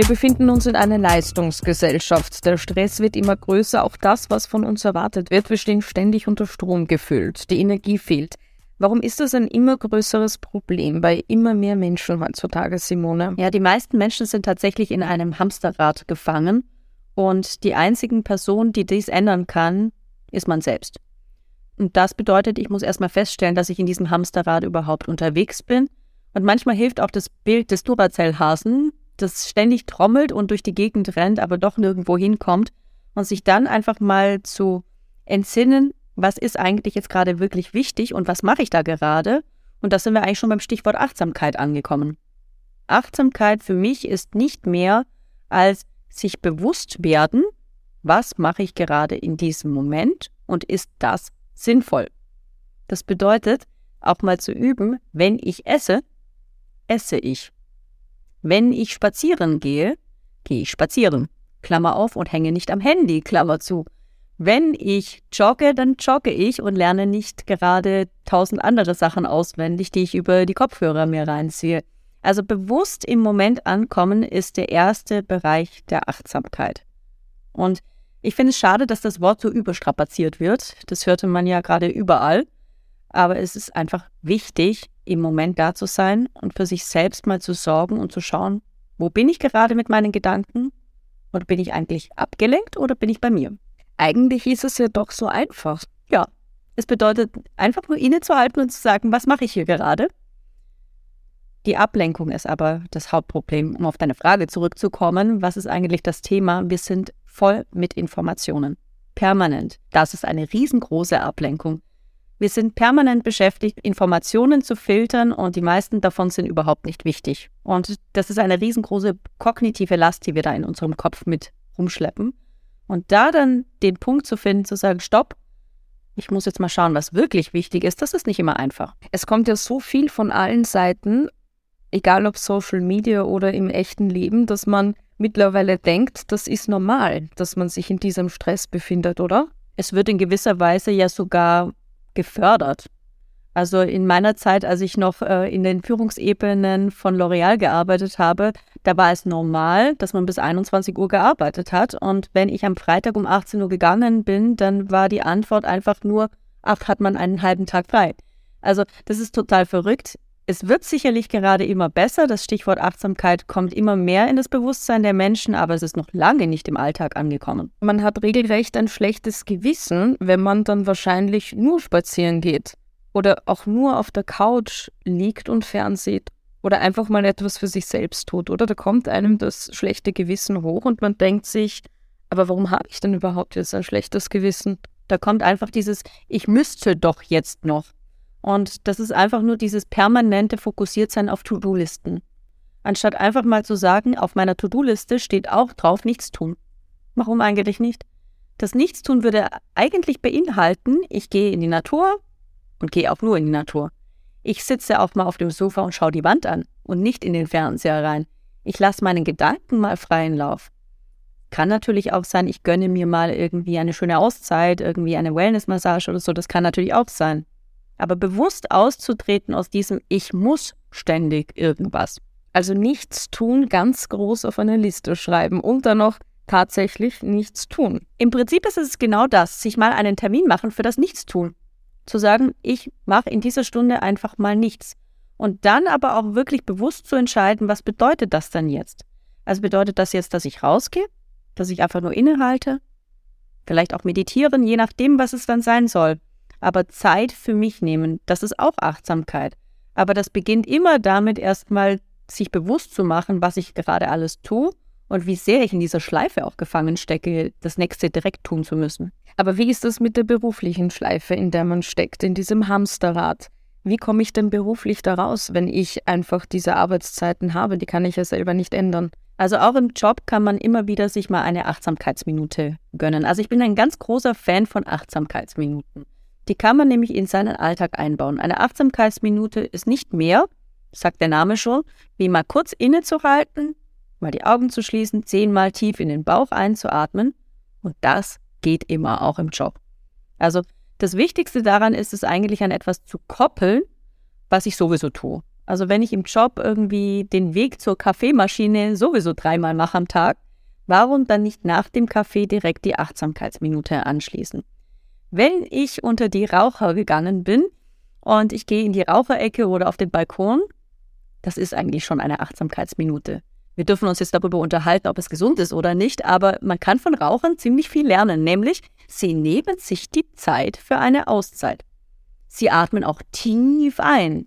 Wir befinden uns in einer Leistungsgesellschaft. Der Stress wird immer größer, auch das, was von uns erwartet wird. Wir stehen ständig unter Strom gefüllt. Die Energie fehlt. Warum ist das ein immer größeres Problem bei immer mehr Menschen heutzutage, Simone? Ja, die meisten Menschen sind tatsächlich in einem Hamsterrad gefangen und die einzigen Person, die dies ändern kann, ist man selbst. Und das bedeutet, ich muss erstmal feststellen, dass ich in diesem Hamsterrad überhaupt unterwegs bin. Und manchmal hilft auch das Bild des Duracell-Hasen, das ständig trommelt und durch die Gegend rennt, aber doch nirgendwo hinkommt und sich dann einfach mal zu entsinnen, was ist eigentlich jetzt gerade wirklich wichtig und was mache ich da gerade? Und da sind wir eigentlich schon beim Stichwort Achtsamkeit angekommen. Achtsamkeit für mich ist nicht mehr als sich bewusst werden, was mache ich gerade in diesem Moment und ist das sinnvoll. Das bedeutet, auch mal zu üben, wenn ich esse, esse ich. Wenn ich spazieren gehe, gehe ich spazieren. Klammer auf und hänge nicht am Handy, Klammer zu. Wenn ich jogge, dann jogge ich und lerne nicht gerade tausend andere Sachen auswendig, die ich über die Kopfhörer mir reinziehe. Also bewusst im Moment ankommen ist der erste Bereich der Achtsamkeit. Und ich finde es schade, dass das Wort so überstrapaziert wird. Das hörte man ja gerade überall. Aber es ist einfach wichtig, im Moment da zu sein und für sich selbst mal zu sorgen und zu schauen, wo bin ich gerade mit meinen Gedanken? Und bin ich eigentlich abgelenkt oder bin ich bei mir? Eigentlich ist es ja doch so einfach. Ja, es bedeutet einfach nur innezuhalten und zu sagen, was mache ich hier gerade? Die Ablenkung ist aber das Hauptproblem. Um auf deine Frage zurückzukommen, was ist eigentlich das Thema? Wir sind voll mit Informationen. Permanent. Das ist eine riesengroße Ablenkung. Wir sind permanent beschäftigt, Informationen zu filtern und die meisten davon sind überhaupt nicht wichtig. Und das ist eine riesengroße kognitive Last, die wir da in unserem Kopf mit rumschleppen. Und da dann den Punkt zu finden, zu sagen, stopp, ich muss jetzt mal schauen, was wirklich wichtig ist, das ist nicht immer einfach. Es kommt ja so viel von allen Seiten, egal ob Social Media oder im echten Leben, dass man mittlerweile denkt, das ist normal, dass man sich in diesem Stress befindet, oder? Es wird in gewisser Weise ja sogar gefördert. Also in meiner Zeit, als ich noch äh, in den Führungsebenen von L'Oreal gearbeitet habe, da war es normal, dass man bis 21 Uhr gearbeitet hat. Und wenn ich am Freitag um 18 Uhr gegangen bin, dann war die Antwort einfach nur, ach, hat man einen halben Tag frei. Also das ist total verrückt. Es wird sicherlich gerade immer besser. Das Stichwort Achtsamkeit kommt immer mehr in das Bewusstsein der Menschen, aber es ist noch lange nicht im Alltag angekommen. Man hat regelrecht ein schlechtes Gewissen, wenn man dann wahrscheinlich nur spazieren geht oder auch nur auf der Couch liegt und fernsieht oder einfach mal etwas für sich selbst tut, oder? Da kommt einem das schlechte Gewissen hoch und man denkt sich, aber warum habe ich denn überhaupt jetzt ein schlechtes Gewissen? Da kommt einfach dieses, ich müsste doch jetzt noch. Und das ist einfach nur dieses permanente Fokussiertsein auf To-Do-Listen. Anstatt einfach mal zu sagen, auf meiner To-Do-Liste steht auch drauf, nichts tun. Warum eigentlich nicht? Das Nichtstun würde eigentlich beinhalten, ich gehe in die Natur, und gehe auch nur in die Natur. Ich sitze auch mal auf dem Sofa und schaue die Wand an und nicht in den Fernseher rein. Ich lasse meinen Gedanken mal freien Lauf. Kann natürlich auch sein, ich gönne mir mal irgendwie eine schöne Auszeit, irgendwie eine Wellnessmassage oder so, das kann natürlich auch sein. Aber bewusst auszutreten aus diesem Ich muss ständig irgendwas. Also nichts tun, ganz groß auf eine Liste schreiben und dann noch tatsächlich nichts tun. Im Prinzip ist es genau das, sich mal einen Termin machen für das Nichtstun zu sagen, ich mache in dieser Stunde einfach mal nichts. Und dann aber auch wirklich bewusst zu entscheiden, was bedeutet das dann jetzt? Also bedeutet das jetzt, dass ich rausgehe, dass ich einfach nur innehalte, vielleicht auch meditieren, je nachdem, was es dann sein soll. Aber Zeit für mich nehmen, das ist auch Achtsamkeit. Aber das beginnt immer damit, erstmal sich bewusst zu machen, was ich gerade alles tue und wie sehr ich in dieser Schleife auch gefangen stecke, das nächste direkt tun zu müssen. Aber wie ist das mit der beruflichen Schleife, in der man steckt, in diesem Hamsterrad? Wie komme ich denn beruflich da raus, wenn ich einfach diese Arbeitszeiten habe? Die kann ich ja selber nicht ändern. Also auch im Job kann man immer wieder sich mal eine Achtsamkeitsminute gönnen. Also ich bin ein ganz großer Fan von Achtsamkeitsminuten. Die kann man nämlich in seinen Alltag einbauen. Eine Achtsamkeitsminute ist nicht mehr, sagt der Name schon, wie mal kurz innezuhalten, mal die Augen zu schließen, zehnmal tief in den Bauch einzuatmen und das geht immer auch im Job. Also das Wichtigste daran ist es eigentlich an etwas zu koppeln, was ich sowieso tue. Also wenn ich im Job irgendwie den Weg zur Kaffeemaschine sowieso dreimal mache am Tag, warum dann nicht nach dem Kaffee direkt die Achtsamkeitsminute anschließen? Wenn ich unter die Raucher gegangen bin und ich gehe in die Raucherecke oder auf den Balkon, das ist eigentlich schon eine Achtsamkeitsminute. Wir dürfen uns jetzt darüber unterhalten, ob es gesund ist oder nicht, aber man kann von Rauchern ziemlich viel lernen, nämlich sie nehmen sich die Zeit für eine Auszeit. Sie atmen auch tief ein.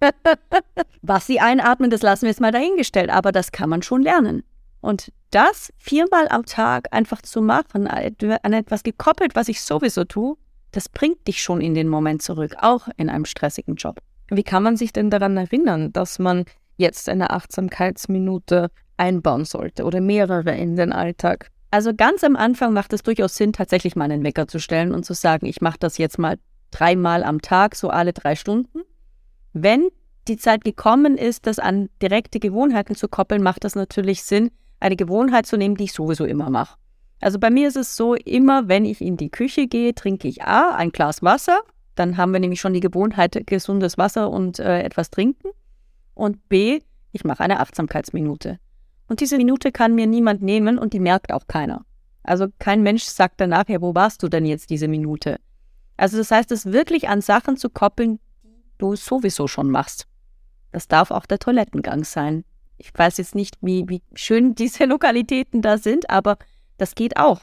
Was sie einatmen, das lassen wir jetzt mal dahingestellt, aber das kann man schon lernen. Und das viermal am Tag einfach zu machen, an etwas gekoppelt, was ich sowieso tue, das bringt dich schon in den Moment zurück, auch in einem stressigen Job. Wie kann man sich denn daran erinnern, dass man jetzt eine Achtsamkeitsminute einbauen sollte oder mehrere in den Alltag? Also ganz am Anfang macht es durchaus Sinn, tatsächlich mal einen Wecker zu stellen und zu sagen, ich mache das jetzt mal dreimal am Tag, so alle drei Stunden. Wenn die Zeit gekommen ist, das an direkte Gewohnheiten zu koppeln, macht das natürlich Sinn, eine Gewohnheit zu nehmen, die ich sowieso immer mache. Also bei mir ist es so, immer wenn ich in die Küche gehe, trinke ich A, ein Glas Wasser, dann haben wir nämlich schon die Gewohnheit, gesundes Wasser und äh, etwas trinken. Und B, ich mache eine Achtsamkeitsminute. Und diese Minute kann mir niemand nehmen und die merkt auch keiner. Also kein Mensch sagt danach, ja, wo warst du denn jetzt diese Minute? Also das heißt, es wirklich an Sachen zu koppeln, die du sowieso schon machst. Das darf auch der Toilettengang sein. Ich weiß jetzt nicht, wie, wie schön diese Lokalitäten da sind, aber das geht auch.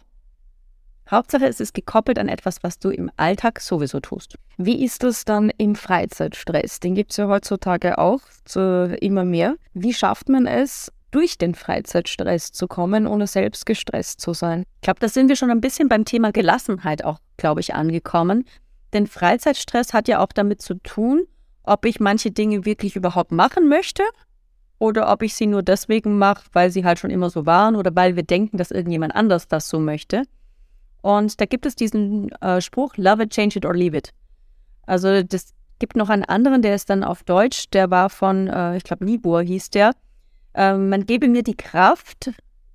Hauptsache, es ist gekoppelt an etwas, was du im Alltag sowieso tust. Wie ist das dann im Freizeitstress? Den gibt es ja heutzutage auch zu, immer mehr. Wie schafft man es, durch den Freizeitstress zu kommen, ohne selbst gestresst zu sein? Ich glaube, da sind wir schon ein bisschen beim Thema Gelassenheit auch, glaube ich, angekommen. Denn Freizeitstress hat ja auch damit zu tun, ob ich manche Dinge wirklich überhaupt machen möchte oder ob ich sie nur deswegen mache, weil sie halt schon immer so waren oder weil wir denken, dass irgendjemand anders das so möchte. Und da gibt es diesen äh, Spruch, love it, change it or leave it. Also das gibt noch einen anderen, der ist dann auf Deutsch, der war von, äh, ich glaube, Libur hieß der. Äh, man gebe mir die Kraft,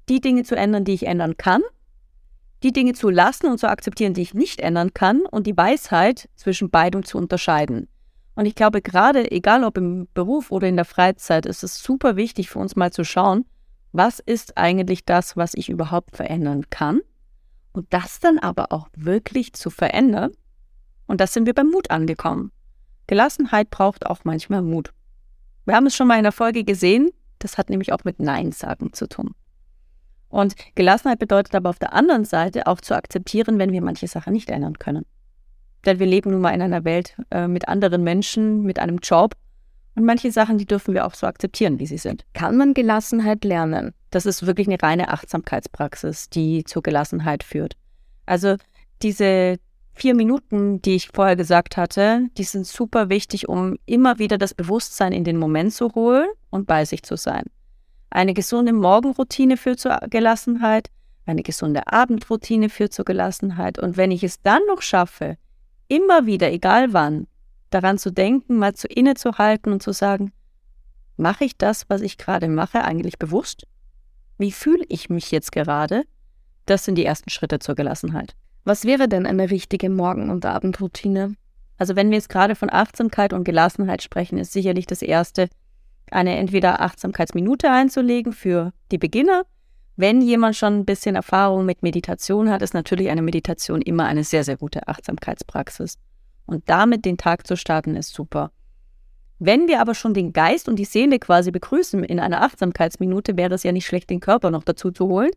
die Dinge zu ändern, die ich ändern kann, die Dinge zu lassen und zu akzeptieren, die ich nicht ändern kann und die Weisheit zwischen beidem zu unterscheiden. Und ich glaube, gerade egal ob im Beruf oder in der Freizeit, ist es super wichtig für uns mal zu schauen, was ist eigentlich das, was ich überhaupt verändern kann? Und das dann aber auch wirklich zu verändern. Und das sind wir beim Mut angekommen. Gelassenheit braucht auch manchmal Mut. Wir haben es schon mal in der Folge gesehen, das hat nämlich auch mit Nein sagen zu tun. Und Gelassenheit bedeutet aber auf der anderen Seite auch zu akzeptieren, wenn wir manche Sachen nicht ändern können. Denn wir leben nun mal in einer Welt äh, mit anderen Menschen, mit einem Job. Und manche Sachen, die dürfen wir auch so akzeptieren, wie sie sind. Kann man Gelassenheit lernen? Das ist wirklich eine reine Achtsamkeitspraxis, die zur Gelassenheit führt. Also diese vier Minuten, die ich vorher gesagt hatte, die sind super wichtig, um immer wieder das Bewusstsein in den Moment zu holen und bei sich zu sein. Eine gesunde Morgenroutine führt zur Gelassenheit, eine gesunde Abendroutine führt zur Gelassenheit. Und wenn ich es dann noch schaffe, immer wieder, egal wann, daran zu denken, mal zu innezuhalten und zu sagen, mache ich das, was ich gerade mache, eigentlich bewusst? Wie fühle ich mich jetzt gerade? Das sind die ersten Schritte zur Gelassenheit. Was wäre denn eine richtige Morgen- und Abendroutine? Also wenn wir jetzt gerade von Achtsamkeit und Gelassenheit sprechen, ist sicherlich das Erste, eine entweder Achtsamkeitsminute einzulegen für die Beginner wenn jemand schon ein bisschen Erfahrung mit Meditation hat, ist natürlich eine Meditation immer eine sehr, sehr gute Achtsamkeitspraxis. Und damit den Tag zu starten, ist super. Wenn wir aber schon den Geist und die Seele quasi begrüßen in einer Achtsamkeitsminute, wäre es ja nicht schlecht, den Körper noch dazu zu holen.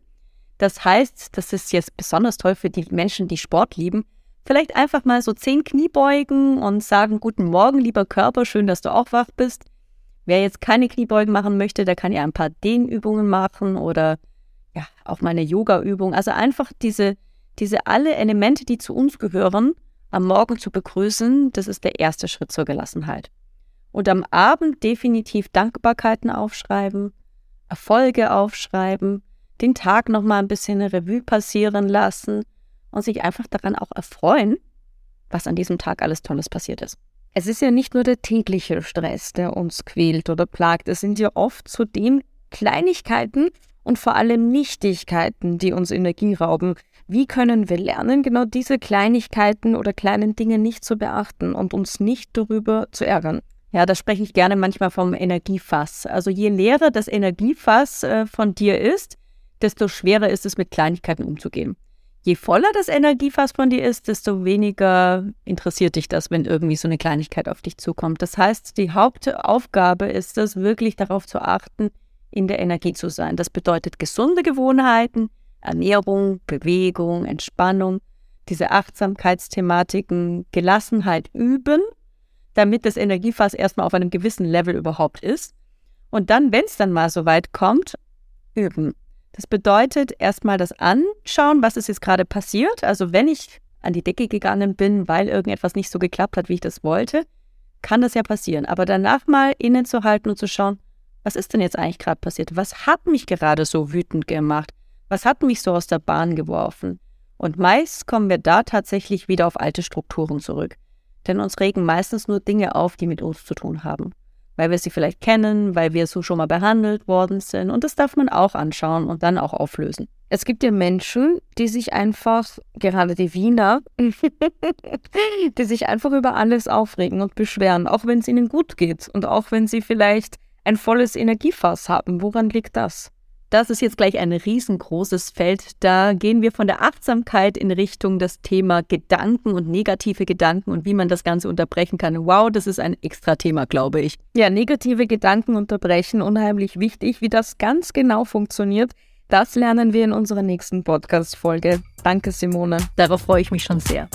Das heißt, das ist jetzt besonders toll für die Menschen, die Sport lieben. Vielleicht einfach mal so zehn Knie beugen und sagen, guten Morgen, lieber Körper, schön, dass du auch wach bist. Wer jetzt keine Kniebeugen machen möchte, der kann ja ein paar Dehnübungen machen oder ja, auch meine Yoga-Übung. Also einfach diese, diese alle Elemente, die zu uns gehören, am Morgen zu begrüßen, das ist der erste Schritt zur Gelassenheit. Und am Abend definitiv Dankbarkeiten aufschreiben, Erfolge aufschreiben, den Tag nochmal ein bisschen eine Revue passieren lassen und sich einfach daran auch erfreuen, was an diesem Tag alles Tolles passiert ist. Es ist ja nicht nur der tägliche Stress, der uns quält oder plagt. Es sind ja oft zudem Kleinigkeiten, und vor allem Nichtigkeiten, die uns Energie rauben. Wie können wir lernen, genau diese Kleinigkeiten oder kleinen Dinge nicht zu beachten und uns nicht darüber zu ärgern? Ja, da spreche ich gerne manchmal vom Energiefass. Also je leerer das Energiefass äh, von dir ist, desto schwerer ist es, mit Kleinigkeiten umzugehen. Je voller das Energiefass von dir ist, desto weniger interessiert dich das, wenn irgendwie so eine Kleinigkeit auf dich zukommt. Das heißt, die Hauptaufgabe ist es, wirklich darauf zu achten, in der Energie zu sein. Das bedeutet gesunde Gewohnheiten, Ernährung, Bewegung, Entspannung, diese Achtsamkeitsthematiken, Gelassenheit üben, damit das Energiefass erstmal auf einem gewissen Level überhaupt ist. Und dann, wenn es dann mal so weit kommt, üben. Das bedeutet erstmal das Anschauen, was ist jetzt gerade passiert. Also wenn ich an die Decke gegangen bin, weil irgendetwas nicht so geklappt hat, wie ich das wollte, kann das ja passieren. Aber danach mal innezuhalten und zu schauen, was ist denn jetzt eigentlich gerade passiert? Was hat mich gerade so wütend gemacht? Was hat mich so aus der Bahn geworfen? Und meist kommen wir da tatsächlich wieder auf alte Strukturen zurück. Denn uns regen meistens nur Dinge auf, die mit uns zu tun haben weil wir sie vielleicht kennen, weil wir so schon mal behandelt worden sind. Und das darf man auch anschauen und dann auch auflösen. Es gibt ja Menschen, die sich einfach, gerade die Wiener, die sich einfach über alles aufregen und beschweren, auch wenn es ihnen gut geht und auch wenn sie vielleicht ein volles Energiefass haben. Woran liegt das? Das ist jetzt gleich ein riesengroßes Feld. Da gehen wir von der Achtsamkeit in Richtung das Thema Gedanken und negative Gedanken und wie man das Ganze unterbrechen kann. Wow, das ist ein extra Thema, glaube ich. Ja, negative Gedanken unterbrechen, unheimlich wichtig. Wie das ganz genau funktioniert, das lernen wir in unserer nächsten Podcast-Folge. Danke, Simone. Darauf freue ich mich schon sehr.